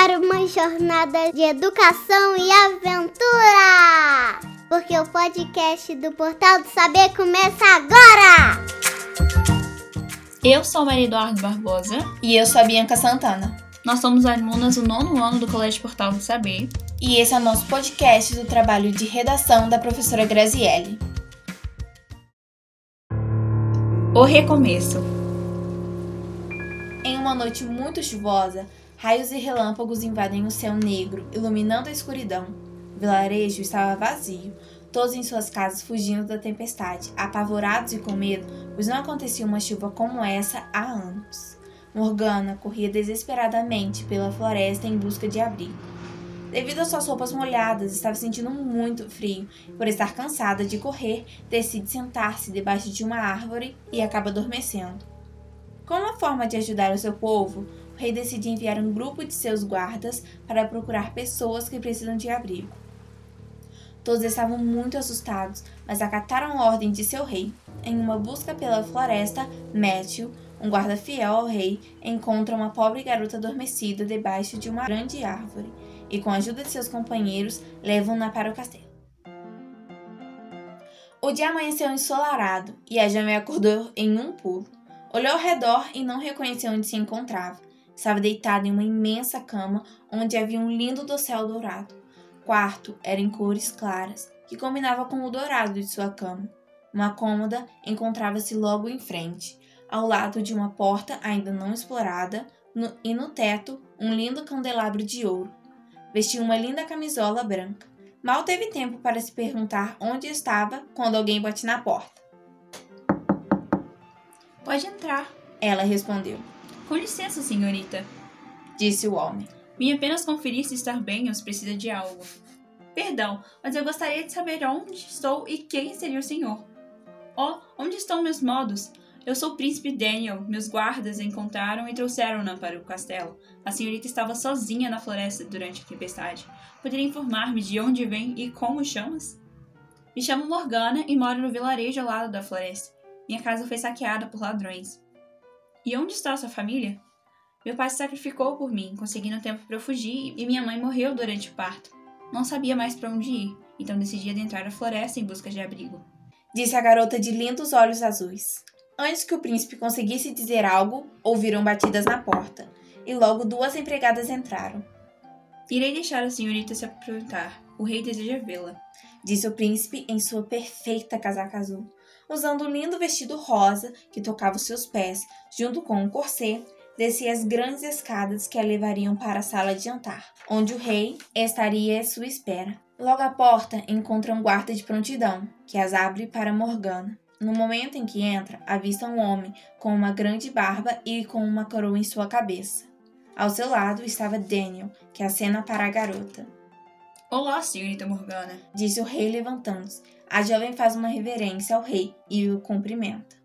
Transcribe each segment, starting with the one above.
para uma jornada de educação e aventura! Porque o podcast do Portal do Saber começa agora! Eu sou Maria Eduardo Barbosa. E eu sou a Bianca Santana. Nós somos alunas do nono ano do Colégio Portal do Saber. E esse é o nosso podcast do trabalho de redação da professora Graziele. O recomeço. Em uma noite muito chuvosa, raios e relâmpagos invadem o céu negro, iluminando a escuridão. O vilarejo estava vazio, todos em suas casas fugindo da tempestade, apavorados e com medo, pois não acontecia uma chuva como essa há anos. Morgana corria desesperadamente pela floresta em busca de abrigo. Devido às suas roupas molhadas, estava sentindo muito frio. Por estar cansada de correr, decide sentar-se debaixo de uma árvore e acaba adormecendo. Como uma forma de ajudar o seu povo, rei decide enviar um grupo de seus guardas para procurar pessoas que precisam de abrigo. Todos estavam muito assustados, mas acataram a ordem de seu rei. Em uma busca pela floresta, Matthew, um guarda fiel ao rei, encontra uma pobre garota adormecida debaixo de uma grande árvore e, com a ajuda de seus companheiros, levam-na para o castelo. O dia amanheceu ensolarado e a jovem acordou em um pulo. Olhou ao redor e não reconheceu onde se encontrava. Estava deitada em uma imensa cama onde havia um lindo dossel dourado. O quarto era em cores claras, que combinava com o dourado de sua cama. Uma cômoda encontrava-se logo em frente, ao lado de uma porta ainda não explorada, no, e no teto um lindo candelabro de ouro. Vestia uma linda camisola branca. Mal teve tempo para se perguntar onde estava quando alguém bate na porta. Pode entrar, Ela respondeu, Com licença, senhorita. disse o homem. Vim apenas conferir se está bem ou se precisa de algo. Perdão, mas eu gostaria de saber onde estou e quem seria o senhor. Oh, onde estão meus modos? Eu sou o príncipe Daniel. Meus guardas encontraram e trouxeram-na para o castelo. A senhorita estava sozinha na floresta durante a tempestade. Poderia informar-me de onde vem e como chamas? Me chamo Morgana e moro no vilarejo ao lado da floresta. Minha casa foi saqueada por ladrões. E onde está sua família? Meu pai se sacrificou por mim, conseguindo tempo para eu fugir, e minha mãe morreu durante o parto. Não sabia mais para onde ir, então decidi adentrar a floresta em busca de abrigo. Disse a garota de lindos olhos azuis. Antes que o príncipe conseguisse dizer algo, ouviram batidas na porta, e logo duas empregadas entraram. Irei deixar a senhorita se apresentar. O rei deseja vê-la. Disse o príncipe em sua perfeita casaca azul, usando um lindo vestido rosa que tocava os seus pés, junto com um corset, descia as grandes escadas que a levariam para a sala de jantar, onde o rei estaria à sua espera. Logo à porta encontra um guarda de prontidão, que as abre para Morgana. No momento em que entra, avista um homem com uma grande barba e com uma coroa em sua cabeça. Ao seu lado estava Daniel, que acena para a garota. Olá, senhorita Morgana. Disse o rei levantando-se. A jovem faz uma reverência ao rei e o cumprimenta.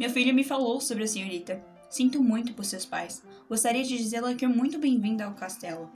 Meu filho me falou sobre a senhorita. Sinto muito por seus pais. Gostaria de dizê-la que é muito bem-vinda ao castelo.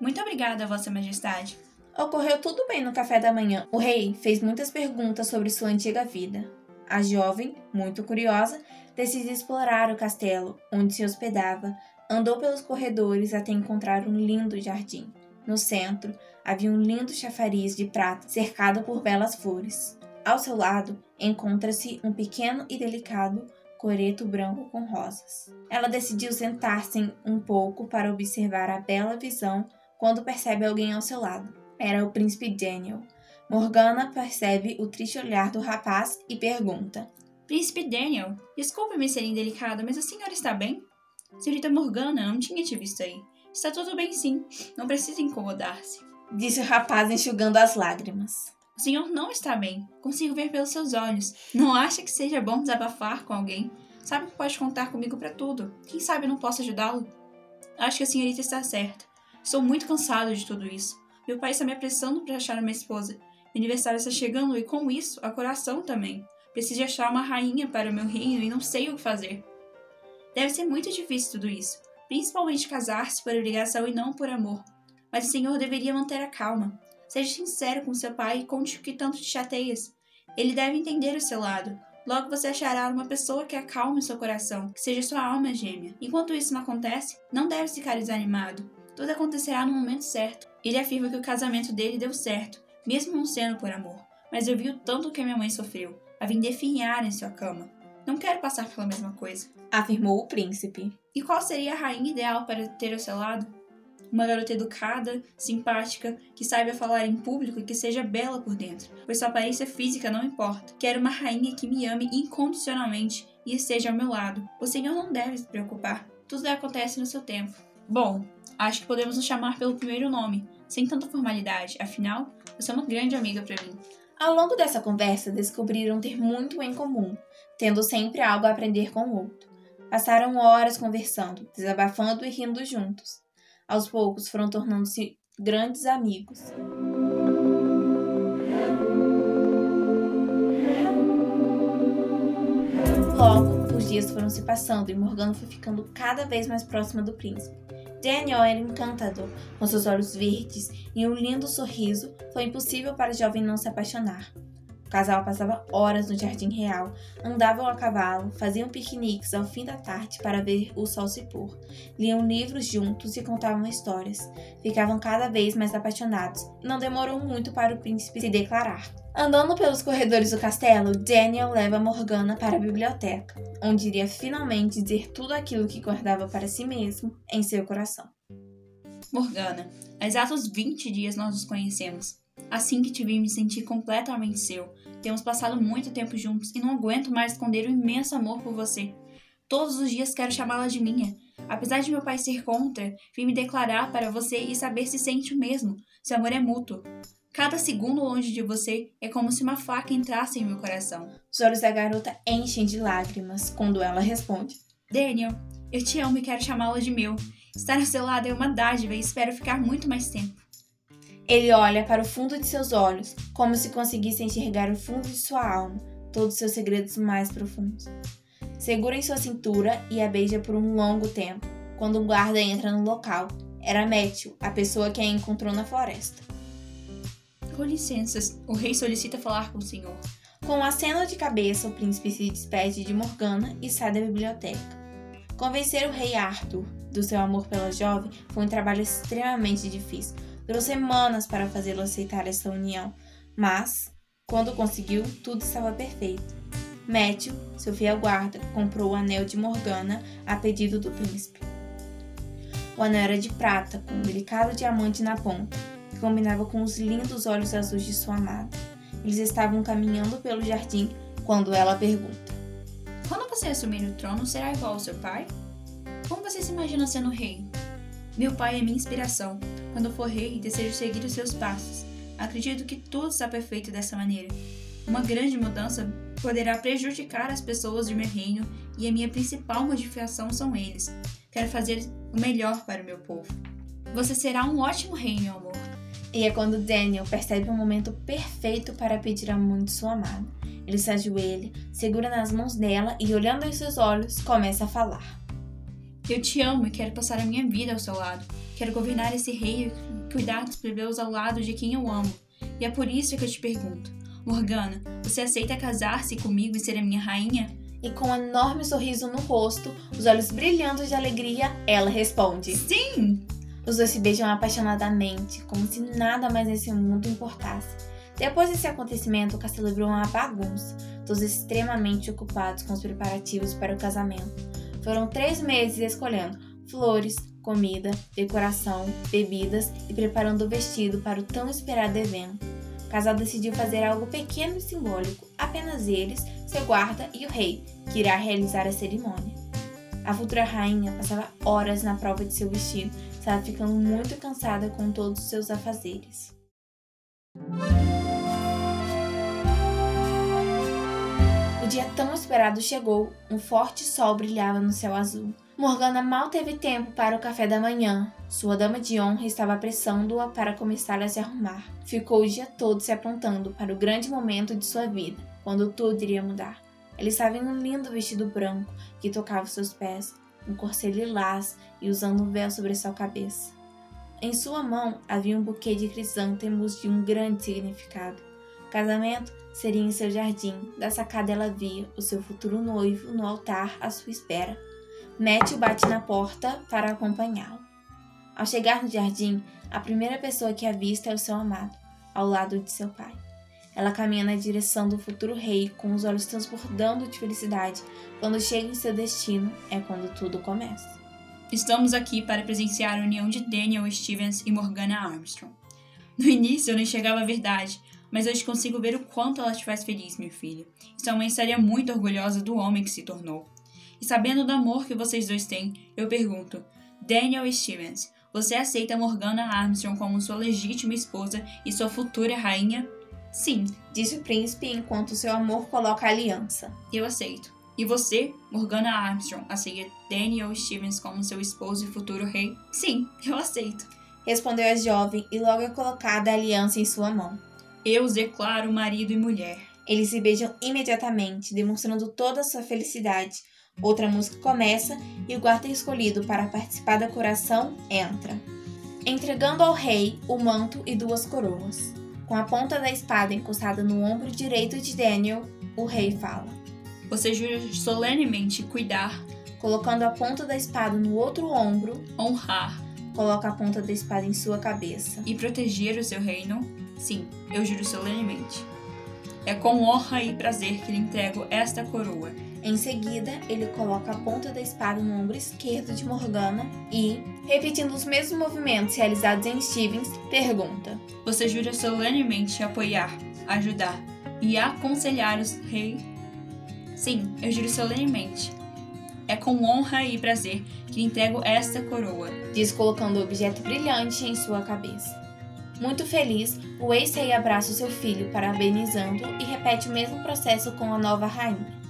Muito obrigada, Vossa Majestade. Ocorreu tudo bem no café da manhã. O rei fez muitas perguntas sobre sua antiga vida. A jovem, muito curiosa, decidiu explorar o castelo, onde se hospedava, andou pelos corredores até encontrar um lindo jardim. No centro, havia um lindo chafariz de prata cercado por belas flores. Ao seu lado, encontra-se um pequeno e delicado coreto branco com rosas. Ela decidiu sentar-se um pouco para observar a bela visão quando percebe alguém ao seu lado. Era o príncipe Daniel. Morgana percebe o triste olhar do rapaz e pergunta: Príncipe Daniel, desculpe-me ser indelicada, mas a senhora está bem? Senhorita Morgana, não tinha te visto aí. Está tudo bem sim, não precisa incomodar-se. Disse o rapaz enxugando as lágrimas. O senhor não está bem. Consigo ver pelos seus olhos. Não acha que seja bom desabafar com alguém? Sabe que pode contar comigo para tudo. Quem sabe eu não posso ajudá-lo? Acho que a senhorita está certa. Estou muito cansado de tudo isso. Meu pai está me apressando para achar uma esposa. Meu aniversário está chegando e, com isso, a coração também. Preciso achar uma rainha para o meu reino e não sei o que fazer. Deve ser muito difícil tudo isso, principalmente casar-se por obrigação e não por amor. Mas o senhor deveria manter a calma. Seja sincero com seu pai e conte o que tanto te chateias. Ele deve entender o seu lado. Logo você achará uma pessoa que acalme seu coração, que seja sua alma gêmea. Enquanto isso não acontece, não deve ficar desanimado. Tudo acontecerá no momento certo. Ele afirma que o casamento dele deu certo, mesmo não sendo por amor. Mas eu vi o tanto que a minha mãe sofreu, a vim definhar em sua cama. Não quero passar pela mesma coisa. Afirmou o príncipe. E qual seria a rainha ideal para ter ao seu lado? Uma garota educada, simpática, que saiba falar em público e que seja bela por dentro, pois sua aparência física não importa. Quero uma rainha que me ame incondicionalmente e esteja ao meu lado. O senhor não deve se preocupar. Tudo acontece no seu tempo. Bom, acho que podemos nos chamar pelo primeiro nome, sem tanta formalidade. Afinal, você é uma grande amiga para mim. Ao longo dessa conversa, descobriram ter muito em comum, tendo sempre algo a aprender com o outro. Passaram horas conversando, desabafando e rindo juntos. Aos poucos foram tornando-se grandes amigos. Logo, os dias foram se passando e Morgana foi ficando cada vez mais próxima do príncipe. Daniel era encantador, com seus olhos verdes e um lindo sorriso, foi impossível para o jovem não se apaixonar casal passava horas no jardim real, andavam a cavalo, faziam piqueniques ao fim da tarde para ver o sol se pôr, liam livros juntos e contavam histórias. Ficavam cada vez mais apaixonados e não demorou muito para o príncipe se declarar. Andando pelos corredores do castelo, Daniel leva Morgana para a biblioteca, onde iria finalmente dizer tudo aquilo que guardava para si mesmo em seu coração. Morgana, há exatos 20 dias nós nos conhecemos. Assim que te vi, me senti completamente seu. Temos passado muito tempo juntos e não aguento mais esconder o imenso amor por você. Todos os dias quero chamá-la de minha. Apesar de meu pai ser contra, vim me declarar para você e saber se sente o mesmo. Seu amor é mútuo. Cada segundo longe de você é como se uma faca entrasse em meu coração. Os olhos da garota enchem de lágrimas quando ela responde: Daniel, eu te amo e quero chamá-la de meu. Estar ao seu lado é uma dádiva e espero ficar muito mais tempo. Ele olha para o fundo de seus olhos, como se conseguisse enxergar o fundo de sua alma, todos os seus segredos mais profundos. Segura em sua cintura e a beija por um longo tempo. Quando um guarda entra no local, era Matthew, a pessoa que a encontrou na floresta. Com licença, o rei solicita falar com o senhor. Com um aceno de cabeça, o príncipe se despede de Morgana e sai da biblioteca. Convencer o rei Arthur do seu amor pela jovem foi um trabalho extremamente difícil, Durou semanas para fazê-lo aceitar essa união, mas, quando conseguiu, tudo estava perfeito. Matthew, seu fiel guarda, comprou o anel de Morgana a pedido do príncipe. O anel era de prata, com um delicado diamante na ponta, que combinava com os lindos olhos azuis de sua amada. Eles estavam caminhando pelo jardim quando ela pergunta: Quando você assumir o trono, será igual ao seu pai? Como você se imagina sendo rei? Meu pai é minha inspiração. Quando for rei, desejo seguir os seus passos. Acredito que tudo está perfeito dessa maneira. Uma grande mudança poderá prejudicar as pessoas de meu reino e a minha principal modificação são eles. Quero fazer o melhor para o meu povo. Você será um ótimo rei, meu amor. E é quando Daniel percebe o momento perfeito para pedir a mão de sua amada. Ele se ajoelha, segura nas mãos dela e, olhando em seus olhos, começa a falar. Eu te amo e quero passar a minha vida ao seu lado. Quero governar esse reino e cuidar dos plebeus ao lado de quem eu amo. E é por isso que eu te pergunto: Morgana, você aceita casar-se comigo e ser a minha rainha? E com um enorme sorriso no rosto, os olhos brilhando de alegria, ela responde: Sim! Os dois se beijam apaixonadamente, como se nada mais nesse mundo importasse. Depois desse acontecimento, o castelo virou uma bagunça, todos extremamente ocupados com os preparativos para o casamento. Foram três meses escolhendo flores, comida, decoração, bebidas e preparando o vestido para o tão esperado evento. O casal decidiu fazer algo pequeno e simbólico, apenas eles, seu guarda e o rei, que irá realizar a cerimônia. A futura rainha passava horas na prova de seu vestido, estava ficando muito cansada com todos os seus afazeres. O dia tão esperado chegou, um forte sol brilhava no céu azul. Morgana mal teve tempo para o café da manhã. Sua dama de honra estava apressando-a para começar a se arrumar. Ficou o dia todo se aprontando para o grande momento de sua vida, quando tudo iria mudar. Ela estava em um lindo vestido branco que tocava seus pés, um corset lilás e usando um véu sobre sua cabeça. Em sua mão havia um buquê de crisântemos de um grande significado. Casamento seria em seu jardim. Da sacada ela via o seu futuro noivo no altar à sua espera. Matthew bate na porta para acompanhá-lo. Ao chegar no jardim, a primeira pessoa que a vista é o seu amado, ao lado de seu pai. Ela caminha na direção do futuro rei, com os olhos transbordando de felicidade. Quando chega em seu destino, é quando tudo começa. Estamos aqui para presenciar a união de Daniel Stevens e Morgana Armstrong. No início eu não enxergava a verdade, mas hoje consigo ver o quanto ela te faz feliz, minha filha. Sua mãe estaria muito orgulhosa do homem que se tornou. E sabendo do amor que vocês dois têm, eu pergunto: Daniel Stevens, você aceita Morgana Armstrong como sua legítima esposa e sua futura rainha? Sim, disse o príncipe enquanto seu amor coloca a aliança. Eu aceito. E você, Morgana Armstrong, aceita Daniel Stevens como seu esposo e futuro rei? Sim, eu aceito. Respondeu a jovem e logo é colocada a aliança em sua mão. Eu os declaro marido e mulher. Eles se beijam imediatamente, demonstrando toda a sua felicidade. Outra música começa e o guarda escolhido para participar da curação entra, entregando ao rei o manto e duas coroas. Com a ponta da espada encostada no ombro direito de Daniel, o rei fala: Você jura solenemente cuidar, colocando a ponta da espada no outro ombro, honrar, coloca a ponta da espada em sua cabeça e proteger o seu reino? Sim, eu juro solenemente. É com honra e prazer que lhe entrego esta coroa. Em seguida, ele coloca a ponta da espada no ombro esquerdo de Morgana e, repetindo os mesmos movimentos realizados em Stevens, pergunta: Você jura solenemente apoiar, ajudar e aconselhar os rei? Sim, eu juro solenemente. É com honra e prazer que lhe entrego esta coroa. Diz colocando o objeto brilhante em sua cabeça. Muito feliz, o ex-rei abraça o seu filho, parabenizando e repete o mesmo processo com a nova rainha.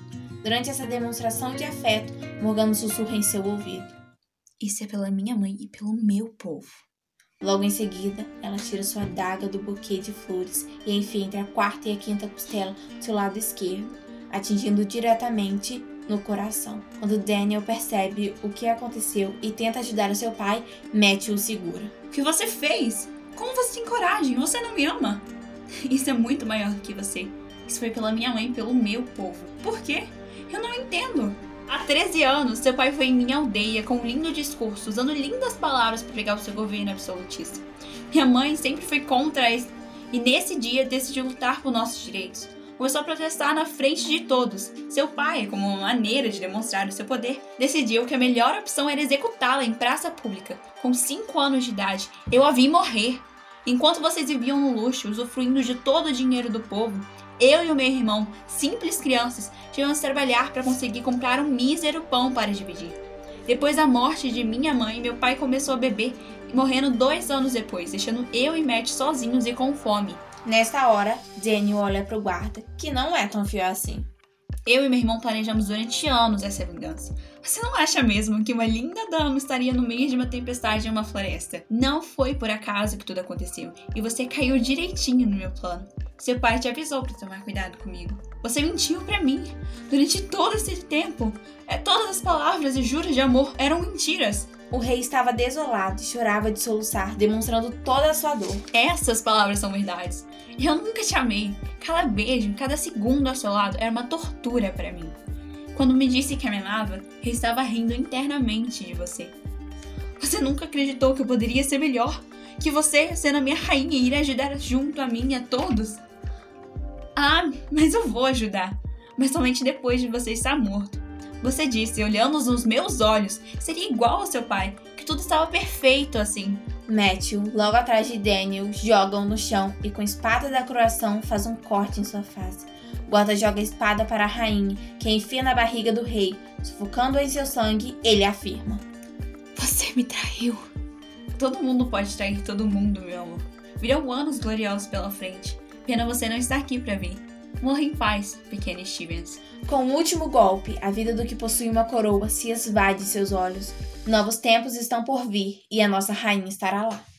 Durante essa demonstração de afeto, Morgana sussurra em seu ouvido: Isso é pela minha mãe e pelo meu povo. Logo em seguida, ela tira sua adaga do buquê de flores e enfia entre a quarta e a quinta costela do seu lado esquerdo, atingindo diretamente no coração. Quando Daniel percebe o que aconteceu e tenta ajudar o seu pai, Matthew o segura. O que você fez? Como você tem coragem? Você não me ama? Isso é muito maior do que você. Isso foi pela minha mãe pelo meu povo. Por quê? Eu não entendo. Há 13 anos, seu pai foi em minha aldeia com um lindo discurso, usando lindas palavras para pegar o seu governo absolutista. Minha mãe sempre foi contra isso e nesse dia decidiu lutar por nossos direitos. Começou a protestar na frente de todos. Seu pai, como uma maneira de demonstrar o seu poder, decidiu que a melhor opção era executá-la em praça pública. Com 5 anos de idade, eu a vi morrer. Enquanto vocês viviam no luxo, usufruindo de todo o dinheiro do povo, eu e o meu irmão, simples crianças, tivemos que trabalhar para conseguir comprar um mísero pão para dividir. Depois da morte de minha mãe, meu pai começou a beber, morrendo dois anos depois, deixando eu e Matt sozinhos e com fome. Nesta hora, Daniel olha para o guarda, que não é tão fiel assim. Eu e meu irmão planejamos durante anos essa vingança. Você não acha mesmo que uma linda dama estaria no meio de uma tempestade em uma floresta? Não foi por acaso que tudo aconteceu, e você caiu direitinho no meu plano. Seu pai te avisou para tomar cuidado comigo. Você mentiu para mim durante todo esse tempo. É, todas as palavras e juros de amor eram mentiras. O rei estava desolado e chorava de soluçar, demonstrando toda a sua dor. Essas palavras são verdades. Eu nunca te amei. Cada beijo, cada segundo ao seu lado era uma tortura para mim. Quando me disse que me amava, eu estava rindo internamente de você. Você nunca acreditou que eu poderia ser melhor, que você, sendo a minha rainha, iria ajudar junto a mim e a todos. Ah, mas eu vou ajudar, mas somente depois de você estar morto. Você disse, olhando nos meus olhos, seria igual ao seu pai, que tudo estava perfeito assim. Matthew, logo atrás de Daniel, jogam no chão e com a espada da coração faz um corte em sua face. Guarda joga a espada para a rainha, que enfia na barriga do rei. Sufocando em seu sangue, ele afirma: Você me traiu. Todo mundo pode trair todo mundo, meu amor. Virão anos gloriosos pela frente. Pena você não estar aqui para ver. Morra em paz, pequeno Stevens. Com o último golpe, a vida do que possui uma coroa se esvai de seus olhos. Novos tempos estão por vir e a nossa rainha estará lá.